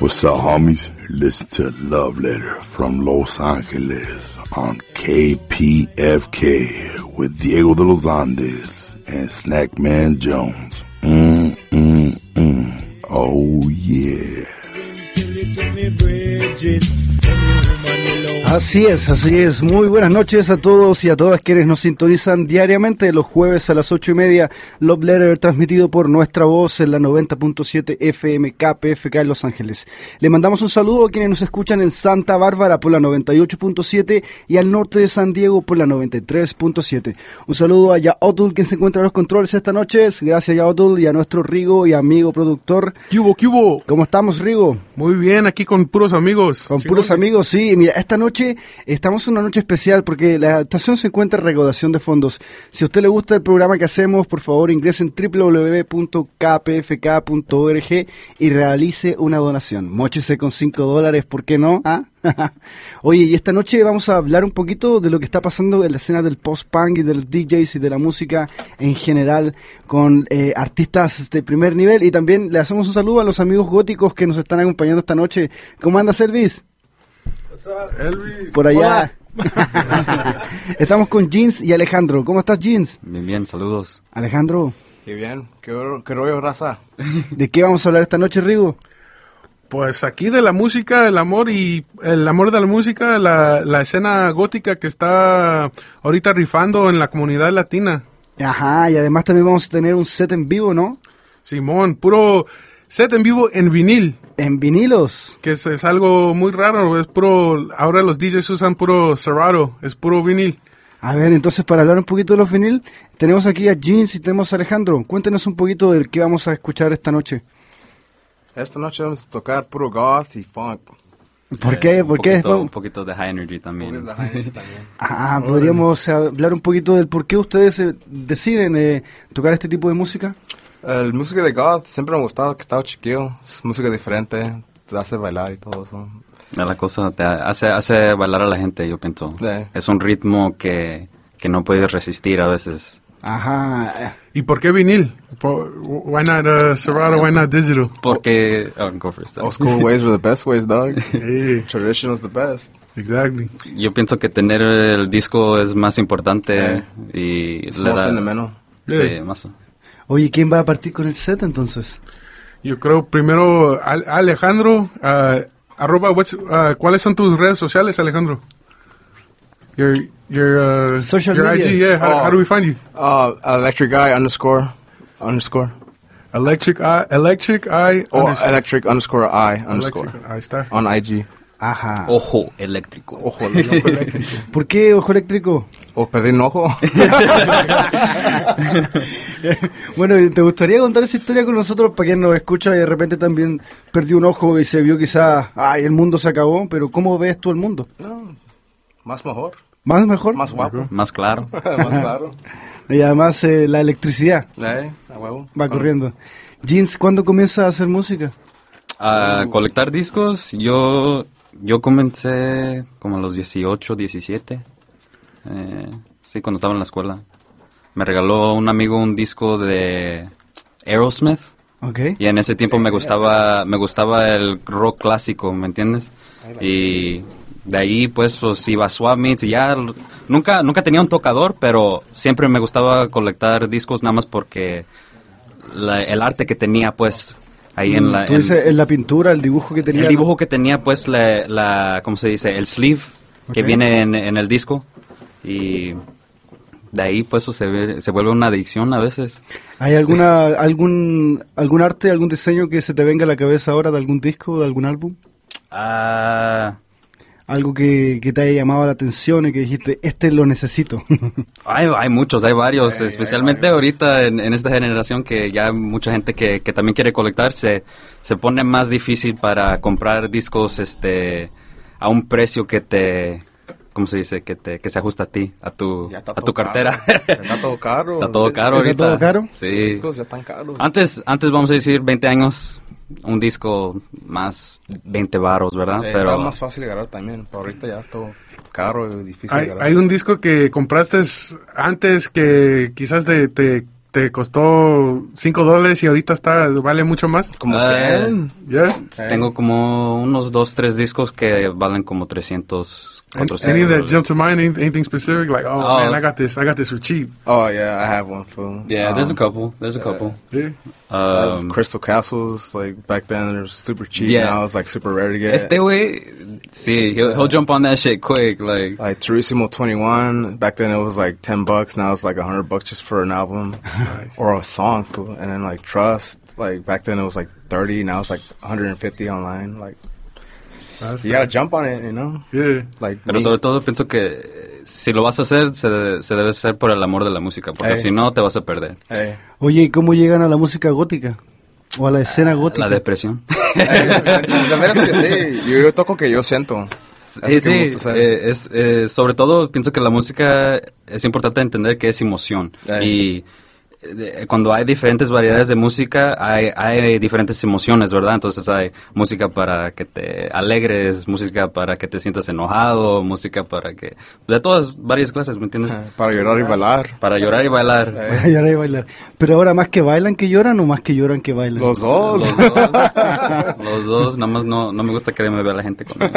What's up, homies? Listen to Love Letter from Los Angeles on KPFK with Diego de los Andes and Snackman Jones. Mm, mm, mm. Oh, yeah. Así es, así es. Muy buenas noches a todos y a todas quienes nos sintonizan diariamente los jueves a las ocho y media. Love Letter transmitido por nuestra voz en la 90.7 FM KPFK en Los Ángeles. Le mandamos un saludo a quienes nos escuchan en Santa Bárbara por la 98.7 y al norte de San Diego por la 93.7. Un saludo a Yaotul quien se encuentra en los controles esta noche. Gracias Yaotul y a nuestro Rigo y amigo productor. ¿Qué hubo, qué hubo? ¿Cómo estamos, Rigo? Muy bien, aquí con puros amigos. Con puros amigos, sí. Mira, esta noche estamos en una noche especial porque la estación se encuentra en recaudación de fondos. Si a usted le gusta el programa que hacemos, por favor ingrese en www.kpfk.org y realice una donación. Móchese con 5 dólares, ¿por qué no? ¿Ah? Oye, y esta noche vamos a hablar un poquito de lo que está pasando en la escena del post-punk y del DJs y de la música en general con eh, artistas de primer nivel y también le hacemos un saludo a los amigos góticos que nos están acompañando esta noche. ¿Cómo anda Elvis? Elvis. Por allá. Estamos con Jeans y Alejandro. ¿Cómo estás, Jeans? Bien, bien, saludos. Alejandro. Qué bien, qué, qué rollo, raza. ¿De qué vamos a hablar esta noche, Rigo? Pues aquí de la música, el amor y el amor de la música, la, la escena gótica que está ahorita rifando en la comunidad latina. Ajá, y además también vamos a tener un set en vivo, ¿no? Simón, puro set en vivo en vinil. En vinilos. Que es, es algo muy raro, es puro, ahora los DJs usan puro Serato, es puro vinil. A ver, entonces para hablar un poquito de los vinil, tenemos aquí a Jeans y tenemos a Alejandro. Cuéntenos un poquito del que vamos a escuchar esta noche. Esta noche vamos a tocar puro goth y funk. ¿Por qué? ¿Por un qué? Poquito, un poquito de high energy también. Ah, podríamos hablar un poquito del por qué ustedes eh, deciden eh, tocar este tipo de música. El música de goth siempre me ha gustado, que estaba chiquillo. Es música diferente, te hace bailar y todo eso. La cosa te hace, hace bailar a la gente, yo pienso. Sí. Es un ritmo que, que no puedes resistir a veces. Ajá. ¿Y por qué vinil? Por- Why not uh, Serato, why not digital? Porque... oh, go first. Old school ways were the best ways, dog. Yeah, Traditional's the best. exactly. Yo pienso que tener el disco es más importante Eh. y It's le da... sentimental. Sí, más. Oye, ¿quién va a partir con el set entonces? Yo creo primero Al- Alejandro, uh, arroba, what's, uh, ¿cuáles son tus redes sociales, Alejandro? Your, your, uh, Social your media. IG, yeah. How, Oh. how do we find you? Uh, electric guy underscore underscore. Electric Eye, Electric Eye, Or underscore. electric underscore I underscore. Electric, ahí está. On IG. Ajá. Ojo eléctrico. Ojo, el ojo eléctrico. ¿Por qué ojo eléctrico? O perdí un ojo. bueno, ¿te gustaría contar esa historia con nosotros para quien nos escucha y de repente también perdió un ojo y se vio quizás, ay, el mundo se acabó, pero ¿cómo ves tú el mundo? No, más mejor. ¿Más mejor? Más guapo. Más claro. más claro. Y además eh, la electricidad Eh, a huevo. va corriendo. Jeans, ¿cuándo comienza a hacer música? A colectar discos, yo, yo comencé como a los 18, 17. Eh, sí, cuando estaba en la escuela. Me regaló un amigo un disco de Aerosmith. Ok. Y en ese tiempo me gustaba, me gustaba el rock clásico, ¿me entiendes? Y de ahí pues, pues iba a Swap Meets y ya nunca, nunca tenía un tocador, pero siempre me gustaba colectar discos nada más porque la- el arte que tenía pues ahí en la... Tú en- dices en la pintura, el dibujo que tenía. el dibujo que tenía pues la, la ¿cómo se dice? El sleeve que Ok. viene en, en el disco y de ahí pues se, ve- se vuelve una adicción a veces. ¿Hay alguna, algún, algún arte, algún diseño que se te venga a la cabeza ahora de algún disco, de algún álbum? Ah... Algo que, que te haya llamado la atención y que dijiste, este lo necesito. Hay, hay muchos, hay varios, especialmente ahorita en, en esta generación que ya hay mucha gente que, que también quiere colectar, se, se pone más difícil para comprar discos este a un precio que te, ¿cómo se dice? Que, te, que se ajusta a ti, a tu, está a tu cartera. caro. Está todo caro. Está todo caro ¿Está ahorita. todo caro? Los Sí. discos ya están caros. Antes, antes vamos a decir 20 años, un disco más 20 varos, ¿verdad? Eh, Pero Era más fácil de agarrar también. Pero ahorita ya todo caro y difícil de Hay, agarrar. hay un disco que compraste antes que quizás te, te, te costó 5 dólares y ahorita está vale mucho más. Como Ah, 100. ¿Ya? tengo como unos dos, tres discos que valen como 300, Any 400. that jump to mind? Anything, anything specific? Like, oh, Oh. man, I got this. I got this for cheap. Oh, yeah, I have one fool. Yeah, there's a Um, couple. There's a couple. Yeah. Um, Crystal Castles, like back then, they were super cheap. Yeah. Now it's like super rare to get. este güey, sí, he'll, he'll jump on that shit quick. Like, like Turissimo 21, back then it was like 10 bucks. Now it's like 100 bucks just for an album or a song. fool. And then like Trust, like back then it was like 30. Now it's like 150 online. Like, That's you gotta jump on it, you know? Yeah. Like, pero me- sobre todo pienso que eh, si lo vas a hacer, se, se debe hacer por el amor de la música, porque Eh. si no, te vas a perder. Hey. Oye, ¿y cómo llegan a la música gótica? O a la escena gótica. La depresión. La verdad es que sí, yo, yo toco que yo siento. Sí, sí, eh, es, eh, sobre todo pienso que la música es importante entender que es emoción. Eh. Y eh, cuando hay diferentes variedades de música, hay, hay diferentes emociones, ¿verdad? Entonces hay música para que te alegres, música para que te sientas enojado, música para que... De todas, varias clases, ¿me entiendes? Para llorar y bailar. Para llorar y bailar. Eh. Para llorar y bailar. Pero ahora más que bailan que lloran o más que lloran que bailan. Los dos. Los dos, los dos, nada más no, no me gusta que me vea la gente con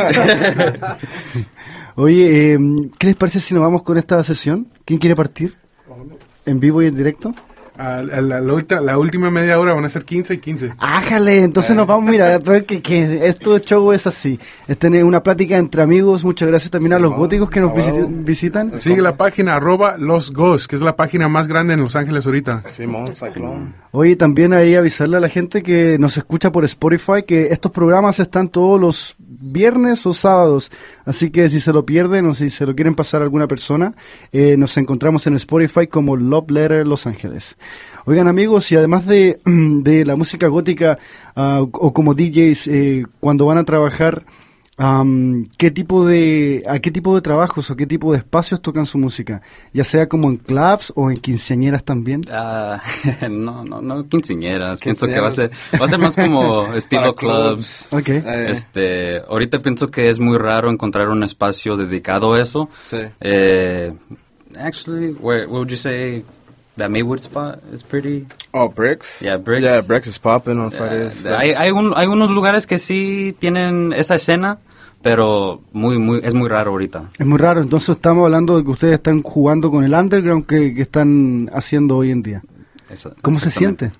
Oye, eh, ¿qué les parece si nos vamos con esta sesión? ¿Quién quiere partir? ¿En vivo y en directo? Ah, la, la- la la última media hora van a ser 15 y 15. Ájale, entonces nos vamos, mira, que, que esto show es así. Es tener una plática entre amigos. Muchas gracias también a los góticos que nos visi- visitan. Sigue la página arroba Los Ghosts, que es la página más grande en Los Ángeles ahorita. Simón, Cyclone. Oye, también ahí avisarle a la gente que nos escucha por Spotify que estos programas están todos los viernes o sábados. Así que si se lo pierden o si se lo quieren pasar a alguna persona, eh, nos encontramos en Spotify como Love Letter Los Ángeles. Oigan amigos, y además de, de la música gótica ah, o como DJs, eh, cuando van a trabajar, am, ¿qué tipo de, ¿a qué tipo de trabajos o qué tipo de espacios tocan su música? Ya sea como en clubs o en quinceañeras también. Ah, no, no, no, quinceañeras. Pienso que va a ser, va a ser más como estilo Para clubs. Ok. Eh, Este, ahorita pienso que es muy raro encontrar un espacio dedicado a eso. Sí. Eh, actually, where, what would you say? That Maywood spot is pretty. Oh, Bricks? Yeah, Bricks. Yeah, Bricks is popping on Fridays. hay, hay, un- hay unos lugares que sí tienen esa escena, pero muy, muy, es muy raro ahorita. Es muy raro, entonces estamos hablando de que ustedes están jugando con el underground que, que están haciendo hoy en día. ¿Cómo se siente?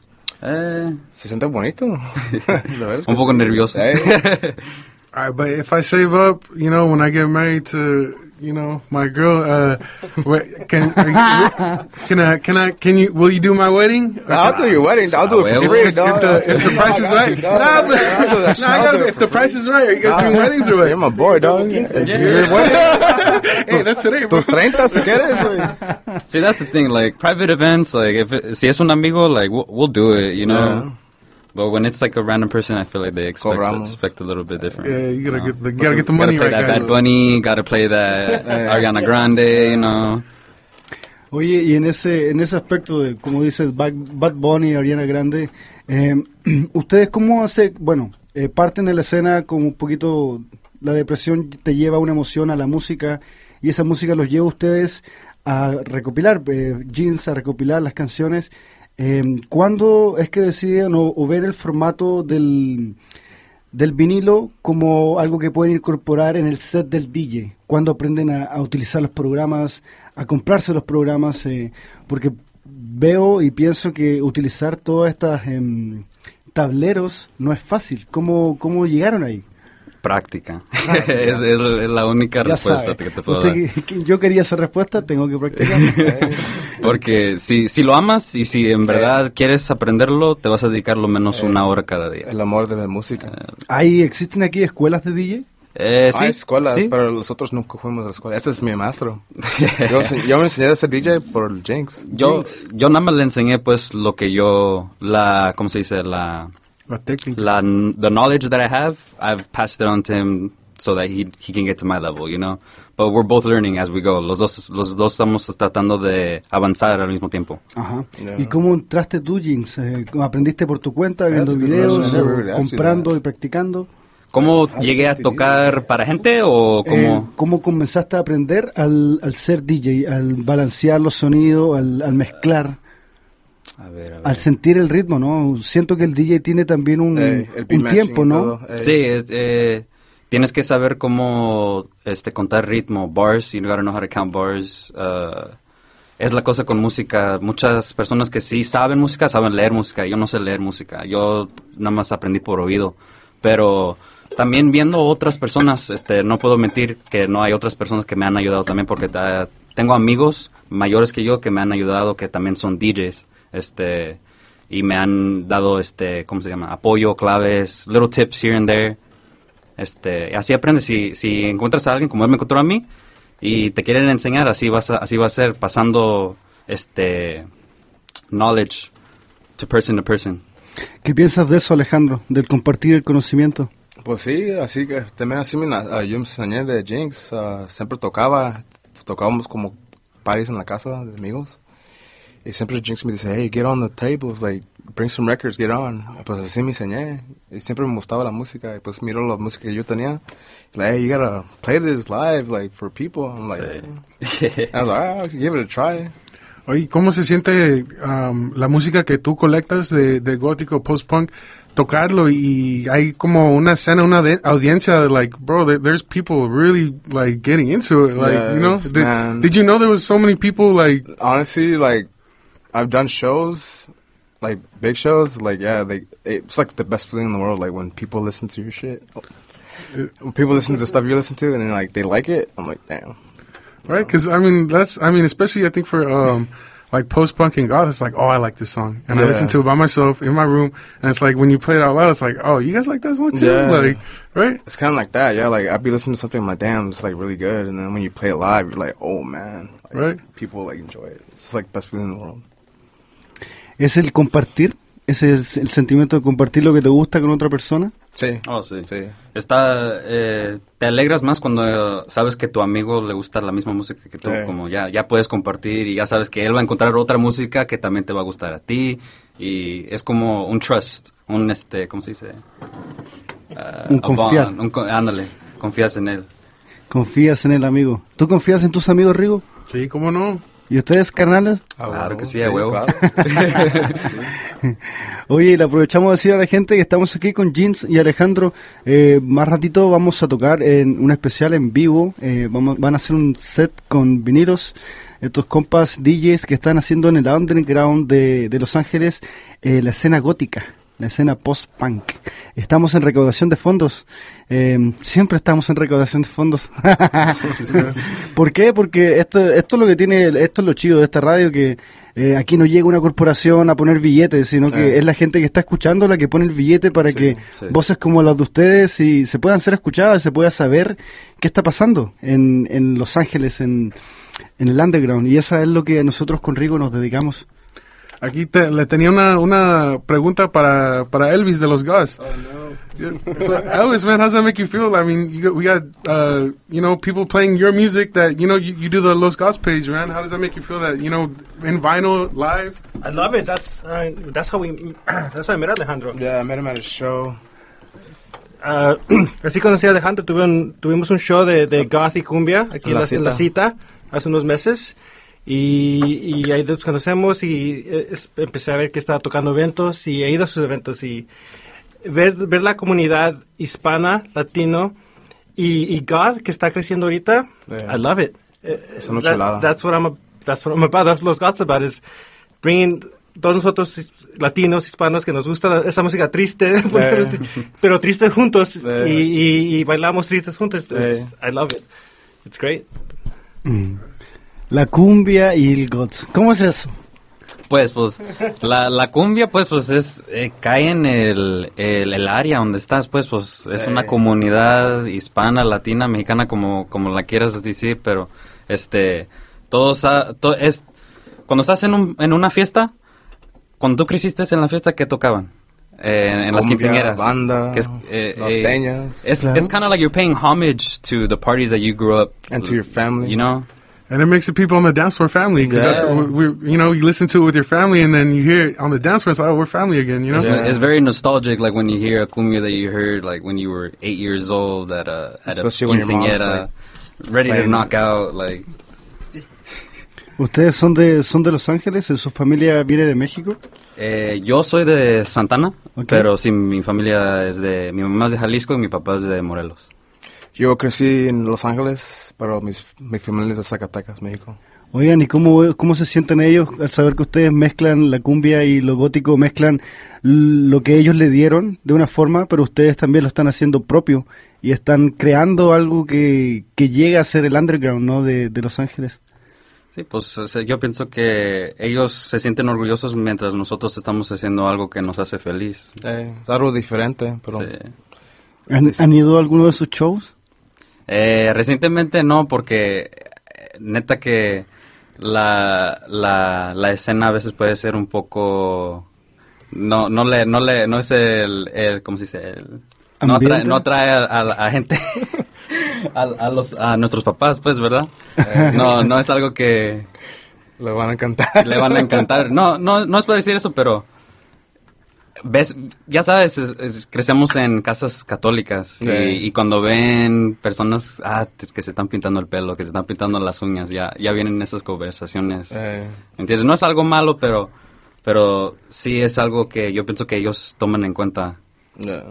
Eh, Se siente bonito. Un poco nervioso. Eh, All right, but if I save up, you know, when I get married to, you know, my girl, uh, wait, can, are you- can I, can I, can you, will you do my wedding? I'll do your wedding. I'll do it for well, free, If dog. the, if the price is right. No, Nah, but, I'll do that shit. nah, I gotta, if the price is right, are you guys doing weddings or what? You're what? my boy, dog. Your wedding? Hey, that's today, bro. Tus 30 si quieres. See, that's the thing. Like private events, like if it, si es un amigo, like we'll, we'll do it, you know. Yeah. But when it's like a random person, I feel like they expect expect a little bit different. Yeah, you gotta know? get the, you gotta get the money gotta play right, that guys. Bad Bunny, gotta play that Ariana Grande, you know. Oye, y en ese en ese aspecto de, como dices, Bad, Bad Bunny, Ariana Grande, eh, ¿ustedes cómo hace, bueno, eh, parten de la escena como un poquito, la depresión te lleva una emoción a la música y esa música los lleva a ustedes a recopilar eh, jeans, a recopilar las canciones. Eh, ¿Cuándo es que deciden o, ver el formato del, del vinilo como algo que pueden incorporar en el set del DJ? ¿Cuándo aprenden a, utilizar los programas, a comprarse los programas? eh, porque veo y pienso que utilizar todas estas em, tableros no es fácil. ¿Cómo, cómo llegaron ahí? Práctica. es, es la única Ya respuesta sabe. que te puedo Usted dar. yo quería esa respuesta, tengo que practicar. Porque si, si lo amas y si en verdad quieres aprenderlo, te vas a dedicar lo menos una hora cada día. El amor de la música. ¿Hay, ¿Existen aquí escuelas de DJ? Eh, sí, Hay escuelas, sí. pero nosotros nunca fuimos a la escuela. Este es mi maestro. yo, me enseñé a ser DJ por el Jinx. Yo, yo nada más le enseñé pues lo que yo, la, ¿cómo se dice? La, La técnica. la, the knowledge that I have, I've passed it on to him so that he he can get to my level, you know. But we're both learning as we go. Los dos los dos estamos tratando de avanzar al mismo tiempo. Ajá. Yeah. ¿Y cómo entraste tú, Jinx? Eh, ¿Aprendiste por tu cuenta, viendo a videos, o comprando y practicando? ¿Cómo llegué a tocar para gente o Eh, cómo? ¿Cómo comenzaste a aprender al, al ser DJ, al balancear los sonidos, al, al mezclar, a ver, a ver. al sentir el ritmo, ¿no? Siento que el DJ tiene también un, Eh, un tiempo, ¿no? eh. Sí, eh, tienes que saber cómo este, contar ritmo, bars, you gotta know how to count bars. uh, es la cosa con música. Muchas personas que sí saben música, saben leer música. Yo no sé leer música. Yo nada más aprendí por oído. Pero también viendo otras personas, este, no puedo mentir que no hay otras personas que me han ayudado también porque ta- tengo amigos mayores que yo que me han ayudado, que también son DJs. Este, y me han dado, este, ¿cómo se llama? Apoyo, claves, little tips here and there. Este, así aprendes. Si, si encuentras a alguien como él me encontró a mí y te quieren enseñar, así vas a, así va a ser pasando este knowledge to person to person. ¿Qué piensas de eso, Alejandro? Del compartir el conocimiento. Pues sí, así que también así me, na- ah, yo me enseñé de Jinx, ah, siempre tocaba, tocábamos como parties en la casa de amigos. Y siempre Jinx me dice, hey, get on the tables, like, bring some records, get on. Pues así me enseñé. Y siempre me gustaba la música. Y pues miro la música que yo tenía. Like, hey, you gotta play this live, like, for people. I'm like, I was like, ah, give it a try. Oye, ¿cómo se siente um, la música que tú colectas de, de gótico, post-punk, tocarlo y hay como una escena, una de- audiencia de like, bro, there- there's people really like getting into it, like, you know? Yes, Did, man. did you know there was so many people like, honestly, like I've done shows, like big shows, like yeah, like it's like the best feeling in the world. Like when people listen to your shit, when people listen to the stuff you listen to, and then like they like it, I'm like, damn. right? Because I mean, that's, I mean, especially I think for um, like post-punk and goth, it's like, oh, I like this song, and I listen to it by myself in my room, and it's like when you play it out loud, it's like, oh, you guys like this one too, Yeah. like, right? It's kind of like that, yeah. Like I'd be listening to something, I'm like, damn, it's like really good, and then when you play it live, you're like, oh man, like, Right. People like enjoy it. It's like best feeling in the world. ¿Es el compartir? ¿Ese es el sentimiento de compartir lo que te gusta con otra persona? Sí. Oh, sí. Sí. Está, eh, te alegras más cuando sabes que tu amigo le gusta la misma música que tú, Sí. como ya, ya puedes compartir y ya sabes que él va a encontrar otra música que también te va a gustar a ti y es como un trust, un este, ¿cómo se dice? Ah, Un bond, confiar. un co- ándale, confías en él. Confías en el amigo. ¿Tú confías en tus amigos, Rigo? Sí, ¿cómo no? ¿Y ustedes, carnales? Ah, Claro que sí, a huevo. claro. Oye, y le aprovechamos de decir a la gente que estamos aquí con Jeans y Alejandro. Eh, más ratito vamos a tocar en un especial en vivo. Eh, vamos, van a hacer un set con vinilos. Estos compas DJs que están haciendo en el underground de, de Los Ángeles eh, la escena gótica, la escena post-punk. Estamos en recaudación de fondos. Eh, siempre estamos en recaudación de fondos. ¿Por qué? Porque esto, esto es lo que tiene, esto es lo chido de esta radio que eh, aquí no llega una corporación a poner billetes, sino que Eh. es la gente que está escuchando la que pone el billete para que sí. voces como las de ustedes y se puedan ser escuchadas, se pueda saber qué está pasando en, en Los Ángeles, en, en el underground. Y esa es lo que nosotros con Rigo nos dedicamos. Aquí te- le tenía una, una pregunta para, para Elvis de los Gus. Yeah. So Elvis, man, how's that make you feel? I mean, you got, we got, uh, you know, people playing your music that, you know, you, you do the Los Gus page, man. How does that make you feel that, you know, in vinyl, live? I love it. That's uh, that's how we that's how I met Alejandro. Yeah, I met him at a show. Ah, así conocí a Alejandro. Tuve un- tuvimos un show de, de goth y cumbia aquí en La la, en la Cita. hace unos meses. Y, y ahí nos conocemos y eh, es- empecé a ver que estaba tocando eventos y he ido a sus eventos y ver, ver la comunidad hispana, latino y, y God que está creciendo ahorita, Yeah. I love it. Eh, Es una that- chulada. that's what I'm that's what I'm about. That's what God's about is bringing todos nosotros latinos, hispanos que nos gusta esa música triste, pero, pero triste juntos Yeah. y, y- y bailamos tristes juntos. I love it. It's great. La cumbia y el goth. ¿Cómo es eso? Pues, pues, la, la cumbia, pues, pues, es, eh, cae en el, el, el área donde estás, pues, pues, es Sí. una comunidad hispana, latina, mexicana, como, como la quieras decir, pero, este, todos, sa- to- es, cuando estás en, un, en una fiesta, cuando tú creciste en la fiesta, ¿qué tocaban? eh, en las Cumbia, quinceañeras. banda, que es, eh, eh, norteñas. it's, Claro. it's kind of like you're paying homage to the parties that you grew up And to your family. You know, And it makes the people on the dance floor family because that's Yeah. what we, we, you know, you listen to it with your family and then you hear it on the dance floor. It's like, oh, we're family again, you know? it's, Yeah. it's very nostalgic. Like when you hear a cumbia that you heard like when you were eight years old at a at Especially a when your mom's, quinceañera, ready to knock out. Like ¿Ustedes son de, son de Los Ángeles? ¿Su familia viene de México? eh, yo soy de Santana, Ok. pero sí, mi familia es de mi mamá es de Jalisco y mi papá es de Morelos. Yo crecí en Los Ángeles, pero mis, mi familia es de Zacatecas, México. Oigan, ¿y cómo, cómo se sienten ellos al saber que ustedes mezclan la cumbia y lo gótico, mezclan lo que ellos le dieron de una forma, pero ustedes también lo están haciendo propio y están creando algo que, que llega a ser el underground, ¿no? De, de Los Ángeles. Sí, pues yo pienso que ellos se sienten orgullosos mientras nosotros estamos haciendo algo que nos hace feliz. Eh, es algo diferente, pero Sí. ¿Han, han ido a alguno de sus shows? Eh, recientemente no, porque eh, neta que la, la, la escena a veces puede ser un poco... No, no le, no le, no es el, el ¿cómo se dice? El- no atrae, ¿Ambiente? no atrae a, a- a gente, a, a los, a nuestros papás, pues, ¿verdad? No, no es algo que le van a encantar. le van a encantar. No, no, no es para decir eso, pero ves, ya sabes, es- es- crecemos en casas católicas y, Sí. y cuando ven personas ah, es que se están pintando el pelo, que se están pintando las uñas, ya, ya vienen esas conversaciones. Eh, ¿Entiendes? No es algo malo, pero, pero sí es algo que yo pienso que ellos toman en cuenta. yeah.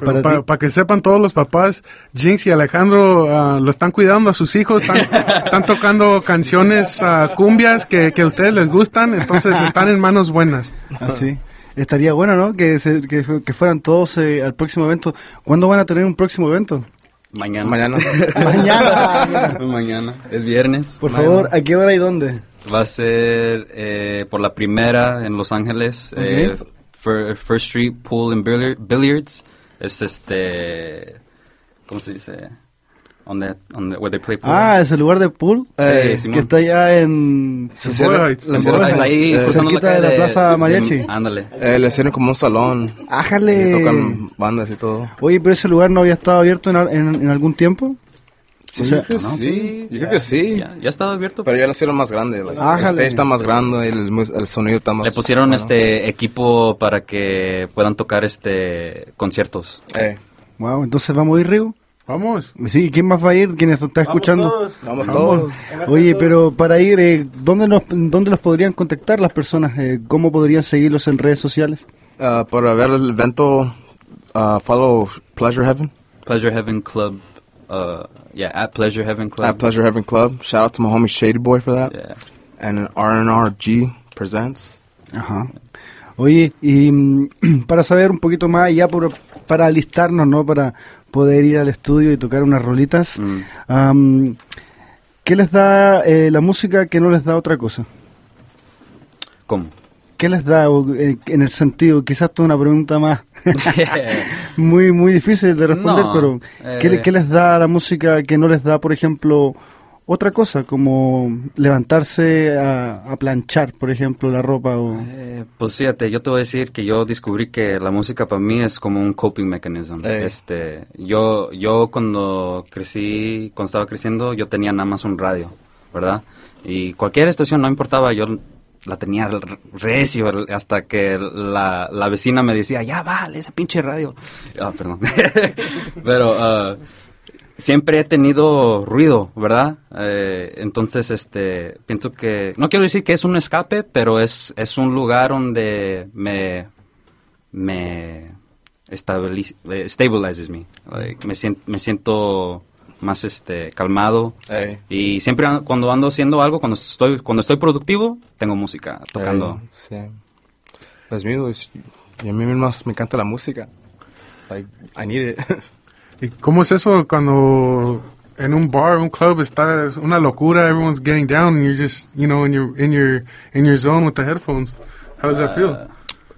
Para Para, ti- para que sepan todos los papás, Jinx y Alejandro ah, lo están cuidando a sus hijos, están, están tocando canciones ah, cumbias que, que a ustedes les gustan, entonces están en manos buenas. Así. Estaría bueno, ¿no? Que, se- que, que fueran todos eh, al próximo evento. ¿Cuándo van a tener un próximo evento? Mañana. Mañana. Mañana. Mañana. Es viernes. Por favor, ¿a qué hora y dónde? Va a ser eh, por la primera en Los Ángeles, eh, Ok. Fir- First Street Pool and Billiard- Billiards. Es este, ¿cómo se dice? Donde, donde, where they play pool. Ah, es el lugar de pool. Sí, que está allá en... Se hicieron- ahí eh, cerquita de la Plaza Mariachi. ándale. eh, le hicieron como un salón. Y ¡Ájale! tocan bandas y todo. Oye, pero ese lugar no había estado abierto en, en- en algún tiempo. Sí, O sea, yo creo No, sí. Yo creo que sí. Ya, ya estaba abierto. Pero ya lo hicieron más grande. like, el stage está más grande y el, el sonido está más... Le pusieron bueno. este equipo para que puedan tocar este conciertos. Eh, Wow, entonces vamos a ir, Rigo. Vamos. Sí, ¿quién más va a ir? ¿Quién nos está escuchando? vamos todos. Oye, pero para ir, eh, ¿dónde, nos, ¿dónde los podrían contactar las personas? Eh, ¿Cómo podrían seguirlos en redes sociales? Uh, para ver el evento, uh, follow Pleasure Heaven. Pleasure Heaven Club. Uh, yeah, at Pleasure Heaven Club. At Pleasure Heaven Club. Shout out to my homie Shady Boy for that. Yeah. And R&RG presents. Ajá. Oye, y mm, para saber un poquito más, ya por, para alistarnos, ¿no? Para poder ir al estudio y tocar unas rolitas, Mm. ¿qué les da eh, la música que no les da otra cosa? ¿Cómo? ¿Qué les da eh, en el sentido? Quizás esto es una pregunta más muy muy difícil de responder, No, pero ¿qué, eh. qué les da la música que no les da, por ejemplo, otra cosa, como levantarse a, a planchar, por ejemplo, la ropa? O... Eh, pues fíjate, yo te voy a decir que yo descubrí que la música para mí es como un coping mechanism. Eh. Este, yo, yo cuando crecí, cuando estaba creciendo, yo tenía nada más un radio, ¿verdad? Y cualquier estación no importaba, yo la tenía recio hasta que la, la vecina me decía, ya vale, ese pinche radio. Ah, perdón. Pero ah, siempre he tenido ruido, ¿verdad? Eh, entonces, este, pienso que, no quiero decir que es un escape, pero es, es un lugar donde me, me eh, stabilizes me. Like, me, siento, me siento más, este, calmado. Y siempre an- cuando ando haciendo algo, cuando estoy, cuando estoy productivo, tengo música tocando. Ey, sí. Los míos, y a mí más me encanta la música. Like, I need it. ¿Y cómo es eso cuando en un bar, un club está es una locura, everyone's getting down and you're just, you know, in your in your in your zone with the headphones? How does that feel? Uh,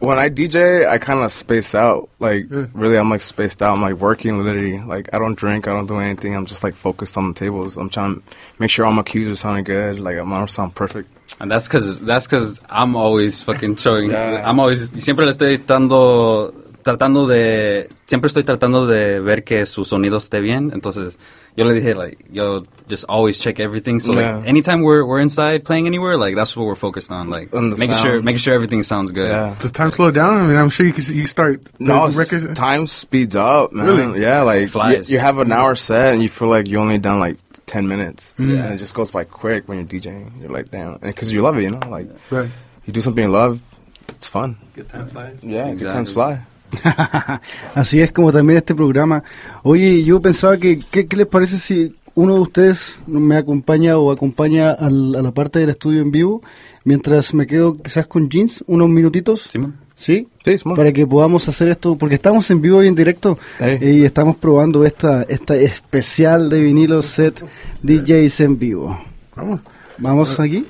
when I DJ, I kind of space out. Like, Yeah. really, I'm like spaced out. I'm like working literally. Like, I don't drink, I don't do anything. I'm just like focused on the tables. I'm trying to make sure all my cues are sounding good. Like, I'm gonna sound perfect. And that's because that's cause I'm always fucking showing. Yeah. I'm always siempre le estoy tratando tratando de siempre estoy tratando de ver que su sonido esté bien. Entonces yo le dije like yo just always check everything. So Yeah. like anytime we're we're inside playing anywhere, like that's what we're focused on. Like On the making sure making sure everything sounds good. Yeah. Does time slow down? I mean, I'm sure you can you start No, records. time speeds up, man. Really? Yeah, like Flies. You, you have an hour set and you feel like you only done like ten minutes. Mm. Yeah, and it just goes by quick when you're DJing. You're like, damn, because you love it, you know. Like Right. you do something you love, it's fun. Good time flies. Yeah, good times fly. Así es como también este programa. Oye, yo pensaba que, ¿qué, qué les parece si uno de ustedes me acompaña o acompaña al- a la parte del estudio en vivo mientras me quedo quizás con jeans unos minutitos? Simón. ¿Sí? Sí, Simón. Para que podamos hacer esto, porque estamos en vivo y en directo Hey. y estamos probando esta, esta especial de vinilo set DJs en vivo. Vamos. Vamos aquí.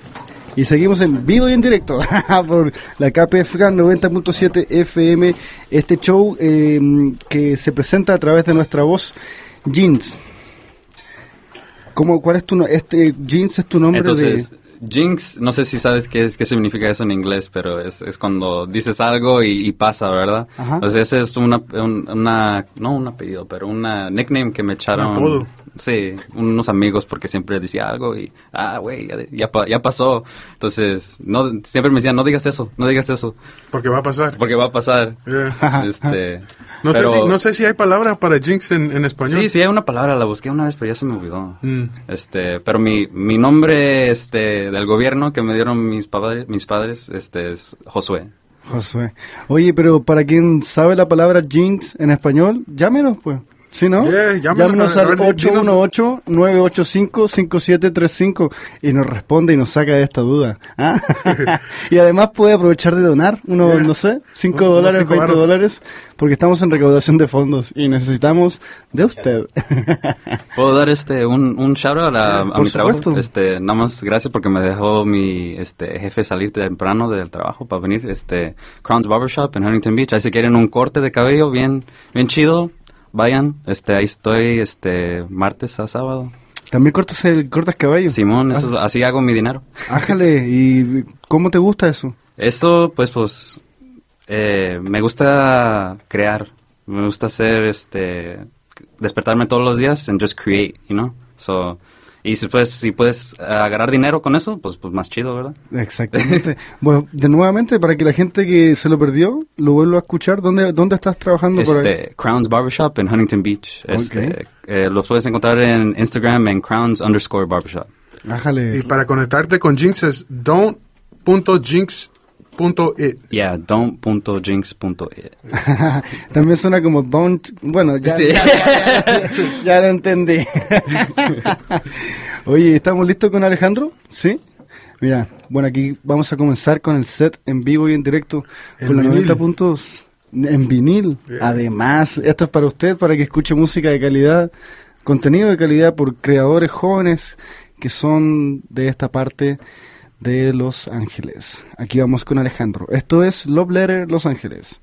Y seguimos en vivo y en directo por la KPFK 90.7 FM. Este show eh, que se presenta a través de nuestra voz, Jeans. ¿Cómo, ¿Cuál es tu no- este Jeans es tu nombre Entonces, de jinx, no sé si sabes qué, es, qué significa eso en inglés, pero es, es cuando dices algo y, y pasa, ¿verdad? Ajá. Entonces, ese es una, un- una, no un apellido, pero una nickname que me echaron. apodo. Sí, unos amigos porque siempre decía algo y, ah, güey, ya, ya, pa- ya pasó. Entonces, no, siempre me decían, no digas eso, no digas eso, Porque va a pasar. porque va a pasar. Yeah. este, No, pero- sé si, no sé si hay palabra para jinx en, en español. Sí, sí, hay una palabra, la busqué una vez, pero ya se me olvidó. Mm. Este, pero mi, mi nombre, este, del gobierno que me dieron mis padres, mis padres, este, es Josué. Josué? Oye, pero para quien sabe la palabra Jeans en español, llámenos pues. ¿Sí, no? Yeah, llámenos al ver, dinos- 818-985-5735 y nos responde y nos saca de esta duda. ¿ah? y además puede aprovechar de donar unos, Yeah. no sé, 5 Unos dólares, cinco 20 varos. dólares, porque estamos en recaudación de fondos y necesitamos de usted. ¿Puedo dar este un, un shout out a, a Por mi trabajo? supuesto. Este, nada más gracias porque me dejó mi este jefe salir temprano del trabajo para venir, este Crown's Barbershop en Huntington Beach. Ahí si quieren un corte de cabello bien, bien chido, vayan. Este, ahí estoy, este, martes a sábado. También cortas, el, cortas caballo. Simón, eso es- así hago mi dinero. Ájale, ¿y cómo te gusta eso? Esto, pues, pues, eh, me gusta crear. Me gusta hacer, este, despertarme todos los días and just create, you know? So, y si puedes, si puedes agarrar dinero con eso, pues, pues más chido, ¿verdad? Exactamente. bueno, de nuevamente, para que la gente que se lo perdió lo vuelva a escuchar, ¿dónde, dónde estás trabajando por ahí? Este, Crowns Barbershop en Huntington Beach. Este, eh, los puedes encontrar en Instagram en Crowns underscore Barbershop. Ájale. Y para conectarte con jinx es don't.jinx.it. Yeah, don't.jinx.it. También suena como don't. Bueno, ya, Sí. ya, ya, ya, ya lo entendí. Oye, ¿estamos listos con Alejandro? ¿Sí? Mira, bueno, aquí vamos a comenzar con el set en vivo y en directo En con los vinil. 90 puntos en vinil. Además, esto es para usted, para que escuche música de calidad, contenido de calidad por creadores jóvenes que son de esta parte de Los Ángeles. Aquí vamos con Alejandro. Esto es Love Letter Los Ángeles.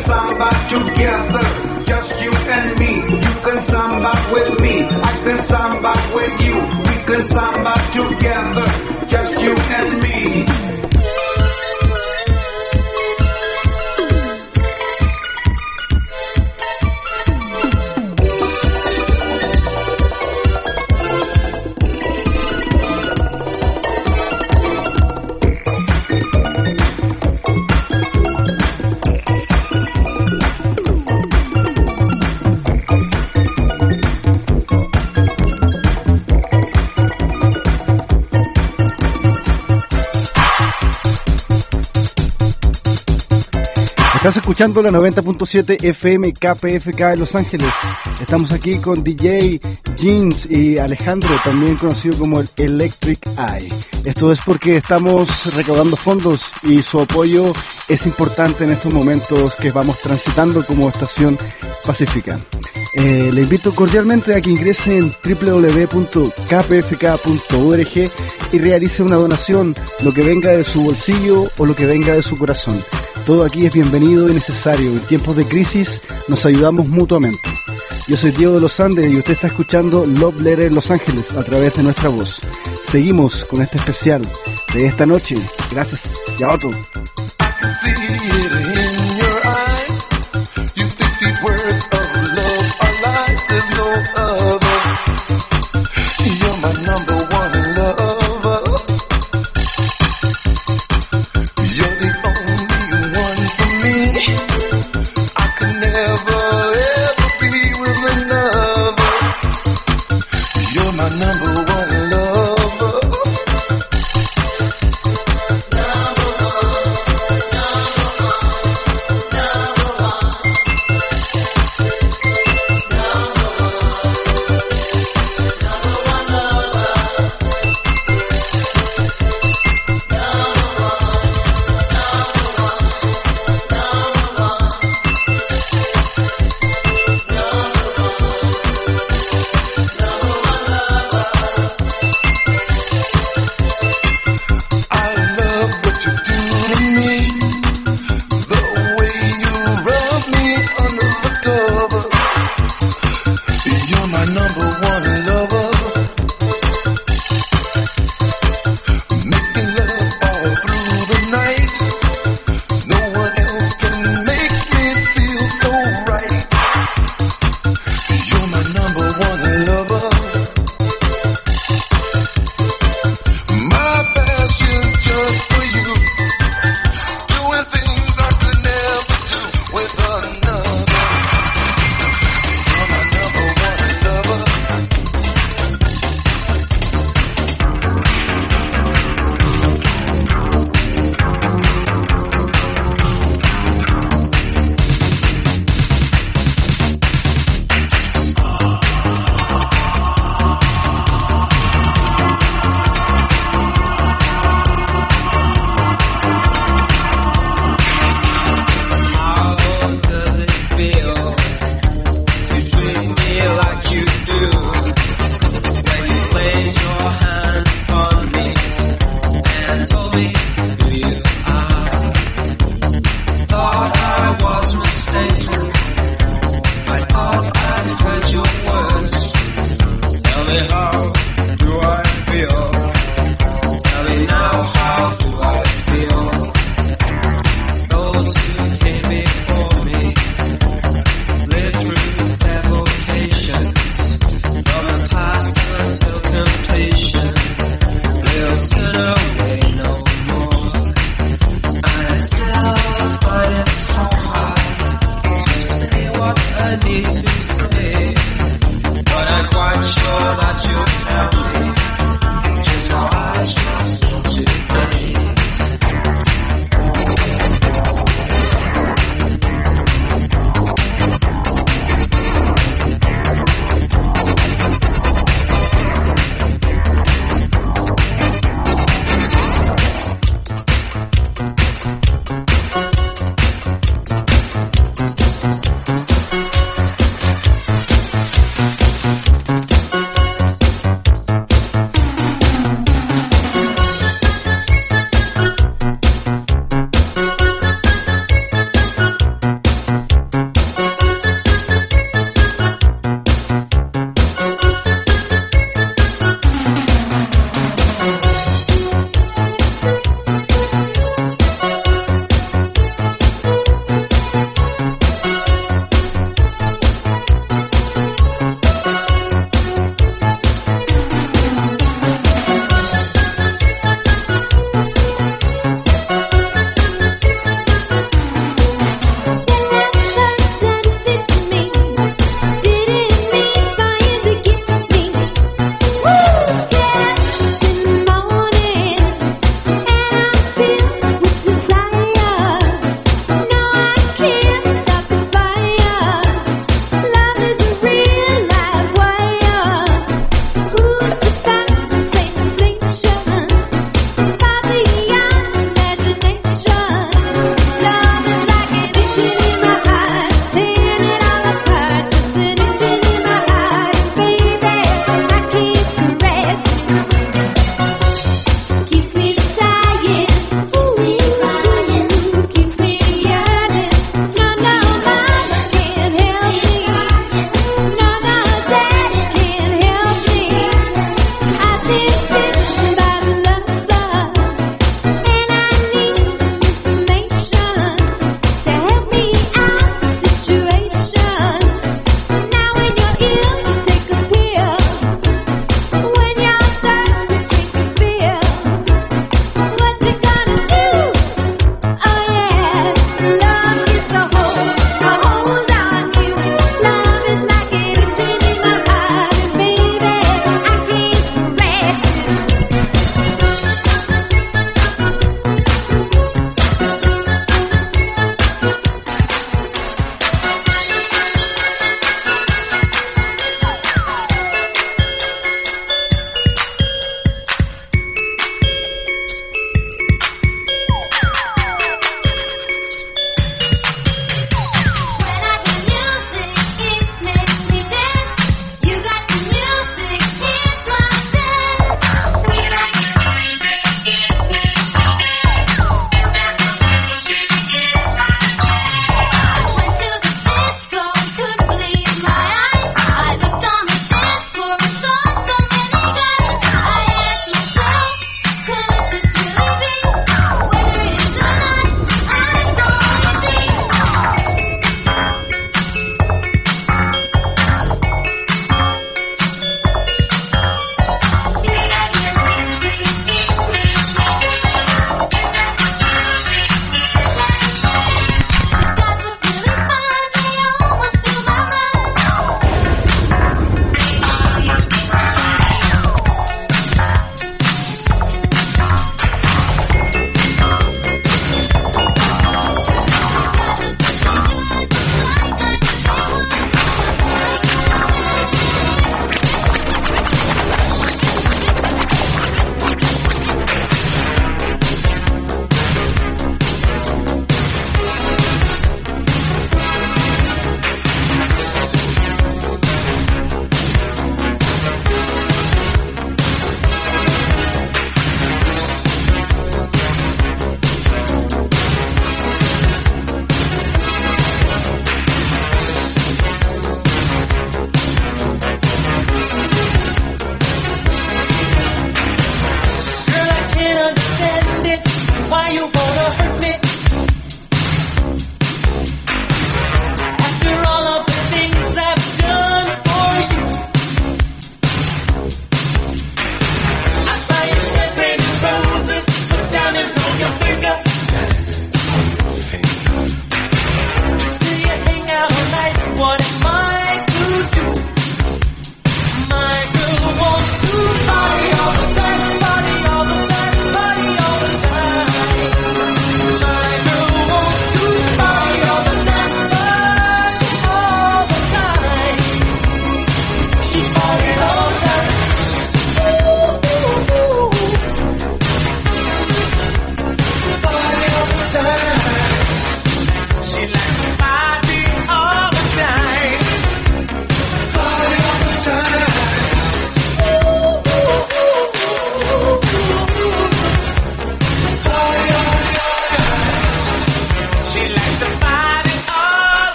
Samba together. Just you and me. You can samba with me. I can samba with you. We can samba Estás escuchando la 90.7 FM KPFK de Los Ángeles. Estamos aquí con DJ Jeans y Alejandro, también conocido como el Electric Eye. Esto es porque estamos recaudando fondos y su apoyo es importante en estos momentos que vamos transitando como estación pacífica. Eh, le invito cordialmente a que ingrese en www.kpfk.org y realice una donación, lo que venga de su bolsillo o lo que venga de su corazón. Todo aquí es bienvenido y necesario. En tiempos de crisis nos ayudamos mutuamente. Yo soy Diego de los Andes y usted está escuchando Love Letter Los Ángeles a través de nuestra voz. Seguimos con este especial de esta noche. Gracias. Ya otro.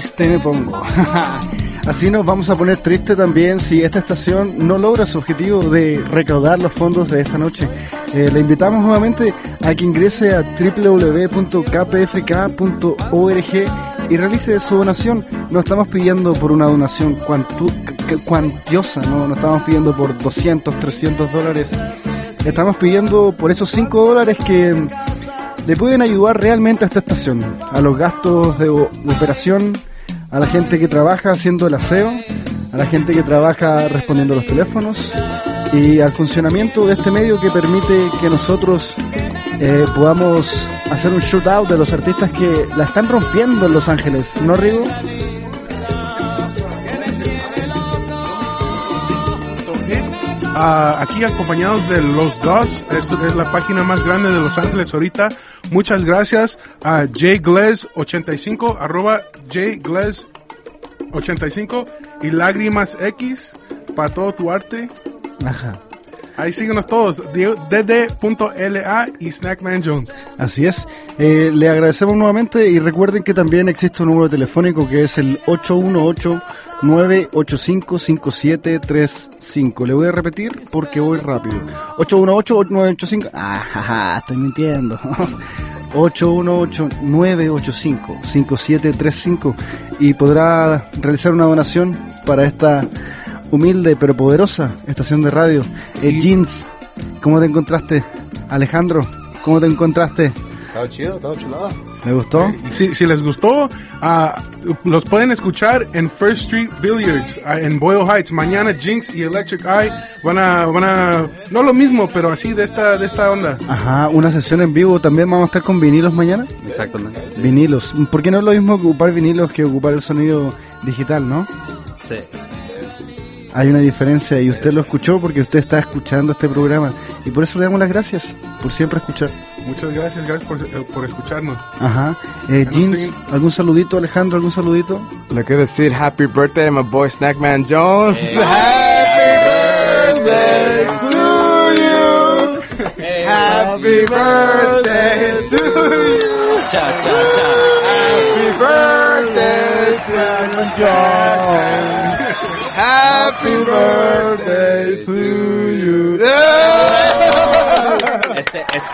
Triste me pongo. Así nos vamos a poner triste también si esta estación no logra su objetivo de recaudar los fondos de esta noche. Eh, le invitamos nuevamente a que ingrese a www.kpfk.org y realice su donación. No estamos pidiendo por una donación cuantu- cuantiosa, ¿no? no estamos pidiendo por 200, 300 dólares. Estamos pidiendo por esos 5 dólares que le pueden ayudar realmente a esta estación, a los gastos de operación, a la gente que trabaja haciendo el aseo, a la gente que trabaja respondiendo los teléfonos y al funcionamiento de este medio que permite que nosotros eh, podamos hacer un shootout de los artistas que la están rompiendo en Los Ángeles, ¿no, Rigo? Ah, aquí acompañados de los es, es la página más grande de Los Ángeles ahorita. Muchas gracias a jgles85, arroba jgles85 y lágrimas X para todo tu arte. Ajá. Ahí síguenos todos, dd.la y Snackman Jones. Así es. Eh, le agradecemos nuevamente y recuerden que también existe un número telefónico que es el 818-985-5735. Le voy a repetir porque voy rápido. 818-985. Ah, estoy mintiendo. 818-985-5735 y podrá realizar una donación para esta humilde pero poderosa estación de radio. Eh, Jeans, ¿cómo te encontraste? Alejandro, ¿cómo te encontraste? Todo chido, todo chulado. ¿Me gustó? Y si, si les gustó, ah, los pueden escuchar en First Street Billiards, ah, en Boyle Heights. Mañana Jinx y Electric Eye van a, van a, no lo mismo, pero así de esta, de esta onda. Ajá, una sesión en vivo. También vamos a estar con vinilos mañana. Exactamente. sí. Vinilos. ¿Por qué no es lo mismo ocupar vinilos que ocupar el sonido digital, no? Sí. Hay una diferencia y usted lo escuchó porque usted está escuchando este programa. Y por eso le damos las gracias por siempre escuchar. Muchas gracias, gracias por, eh, por escucharnos. Ajá. Eh. ¿algún saludito, Alejandro? ¿Algún saludito? Le quiero decir happy birthday, my boy Snackman Jones. Happy birthday to you. Happy birthday to you. Cha, cha, cha. Happy birthday, Snackman Jones. Happy birthday to you. Ese es.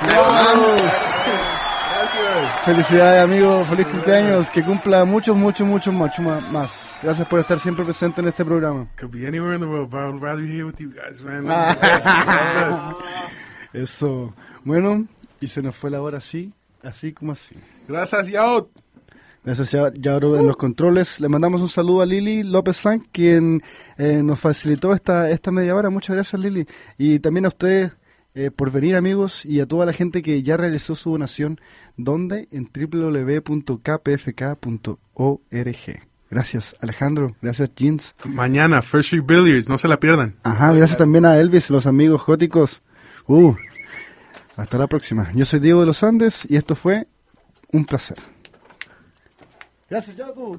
Felicidades, amigo. Feliz cumpleaños. Que cumpla muchos, muchos, muchos, mucho más. Gracias por estar siempre presente en este programa. Could be anywhere in the world, but I'd rather be here with you guys, man. Ah. Eso. Bueno, y se nos fue la hora así, así como así. Gracias, yo. Gracias, ya, ya ahora en los controles. Le mandamos un saludo a Lili López San, quien eh, nos facilitó esta, esta media hora. Muchas gracias, Lili. Y también a ustedes eh, por venir, amigos, y a toda la gente que ya realizó su donación. ¿Dónde? En www.kpfk.org. Gracias, Alejandro. Gracias, Jeans. Mañana, First Street Billiards, no se la pierdan. Ajá, gracias también a Elvis los amigos góticos. Uh, hasta la próxima. Yo soy Diego de los Andes y esto fue un placer. Gracias, Yaku.